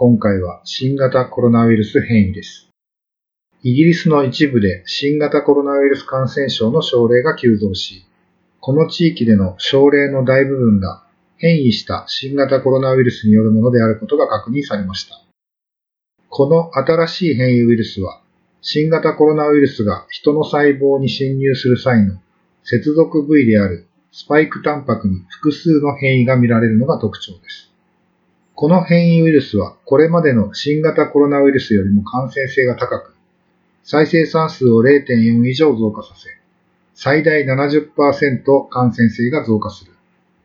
今回は新型コロナウイルス変異です。イギリスの一部で新型コロナウイルス感染症の症例が急増し、この地域での症例の大部分が変異した新型コロナウイルスによるものであることが確認されました。この新しい変異ウイルスは、新型コロナウイルスが人の細胞に侵入する際の接続部位であるスパイクタンパクに複数の変異が見られるのが特徴です。この変異ウイルスはこれまでの新型コロナウイルスよりも感染性が高く、再生産数を0.4以上増加させ、最大70%感染性が増加する。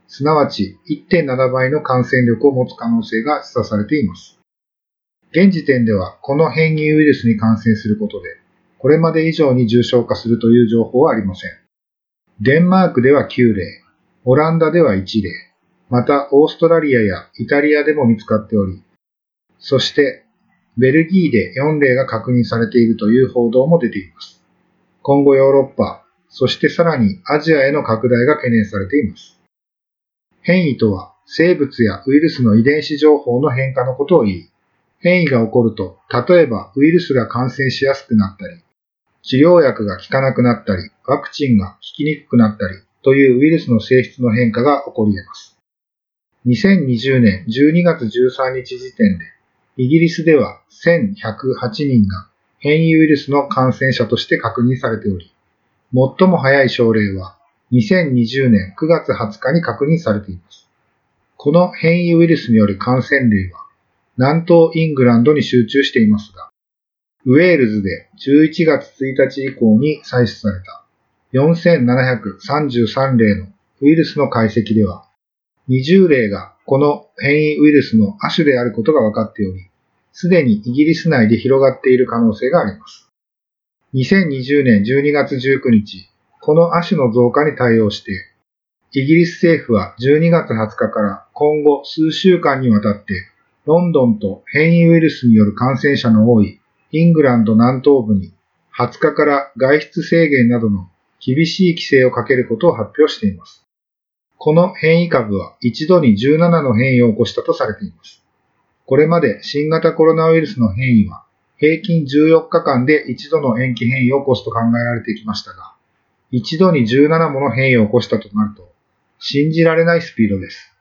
すなわち1.7倍の感染力を持つ可能性が示唆されています。現時点ではこの変異ウイルスに感染することで、これまで以上に重症化するという情報はありません。デンマークでは9例、オランダでは1例、またオーストラリアやイタリアでも見つかっており、そしてベルギーで4例が確認されているという報道も出ています。今後ヨーロッパ、そしてさらにアジアへの拡大が懸念されています。変異とは生物やウイルスの遺伝子情報の変化のことを言い、変異が起こると、例えばウイルスが感染しやすくなったり、治療薬が効かなくなったり、ワクチンが効きにくくなったりというウイルスの性質の変化が起こり得ます。2020年12月13日時点で、イギリスでは1108人が変異ウイルスの感染者として確認されており、最も早い症例は2020年9月20日に確認されています。この変異ウイルスによる感染例は南東イングランドに集中していますが、ウェールズで11月1日以降に採取された4733例のウイルスの解析では、20例がこの変異ウイルスの亜種であることが分かっており、すでにイギリス内で広がっている可能性があります。2020年12月19日、この亜種の増加に対応して、イギリス政府は12月20日から今後数週間にわたって、ロンドンと変異ウイルスによる感染者の多いイングランド南東部に20日から外出制限などの厳しい規制をかけることを発表しています。この変異株は一度に17の変異を起こしたとされています。これまで新型コロナウイルスの変異は平均14日間で一度の延期変異を起こすと考えられてきましたが、一度に17もの変異を起こしたとなると信じられないスピードです。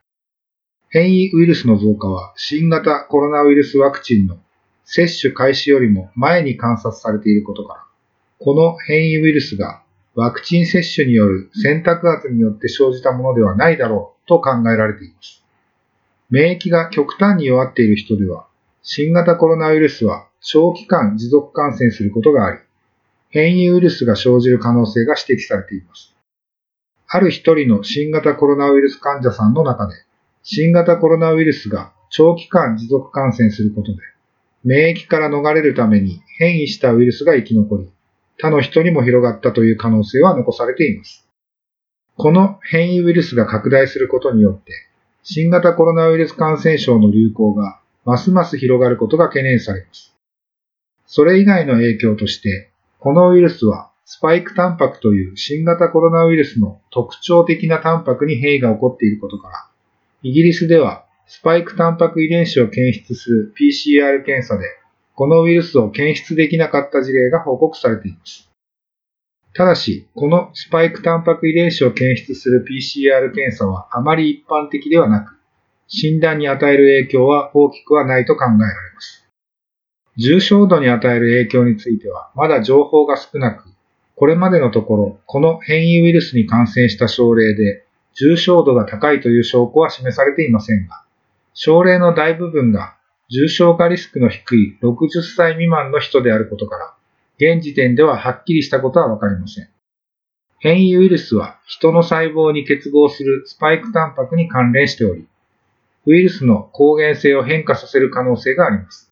変異ウイルスの増加は新型コロナウイルスワクチンの接種開始よりも前に観察されていることから、この変異ウイルスがワクチン接種による選択圧によって生じたものではないだろうと考えられています。免疫が極端に弱っている人では、新型コロナウイルスは長期間持続感染することがあり、変異ウイルスが生じる可能性が指摘されています。ある一人の新型コロナウイルス患者さんの中で、新型コロナウイルスが長期間持続感染することで、免疫から逃れるために変異したウイルスが生き残り、他の人にも広がったという可能性は残されています。この変異ウイルスが拡大することによって、新型コロナウイルス感染症の流行がますます広がることが懸念されます。それ以外の影響として、このウイルスはスパイクタンパクという新型コロナウイルスの特徴的なタンパクに変異が起こっていることから、イギリスではスパイクタンパク遺伝子を検出する PCR 検査で、このウイルスを検出できなかった事例が報告されています。ただし、このスパイクタンパク遺伝子を検出する PCR 検査はあまり一般的ではなく、診断に与える影響は大きくはないと考えられます。重症度に与える影響についてはまだ情報が少なく、これまでのところ、この変異ウイルスに感染した症例で重症度が高いという証拠は示されていませんが、症例の大部分が重症化リスクの低い60歳未満の人であることから、現時点でははっきりしたことはわかりません。変異ウイルスは人の細胞に結合するスパイクタンパクに関連しており、ウイルスの抗原性を変化させる可能性があります。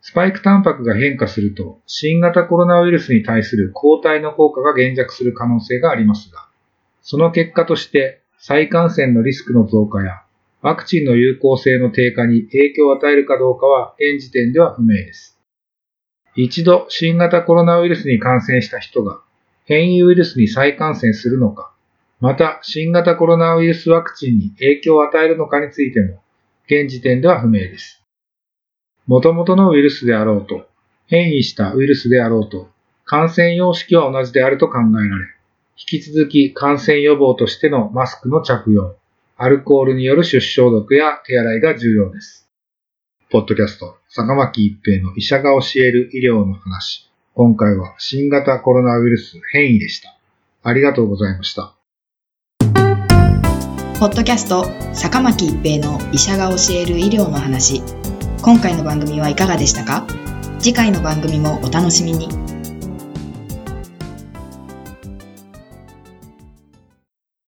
スパイクタンパクが変化すると、新型コロナウイルスに対する抗体の効果が減弱する可能性がありますが、その結果として再感染のリスクの増加やワクチンの有効性の低下に影響を与えるかどうかは現時点では不明です。一度新型コロナウイルスに感染した人が変異ウイルスに再感染するのか、また新型コロナウイルスワクチンに影響を与えるのかについても現時点では不明です。元々のウイルスであろうと、変異したウイルスであろうと、感染様式は同じであると考えられ、引き続き感染予防としてのマスクの着用、アルコールによる手指消毒や手洗いが重要です。ポッドキャスト、坂巻一平の医者が教える医療の話。今回は新型コロナウイルス変異でした。ありがとうございました。ポッドキャスト、坂巻一平の医者が教える医療の話。今回の番組はいかがでしたか？次回の番組もお楽しみに。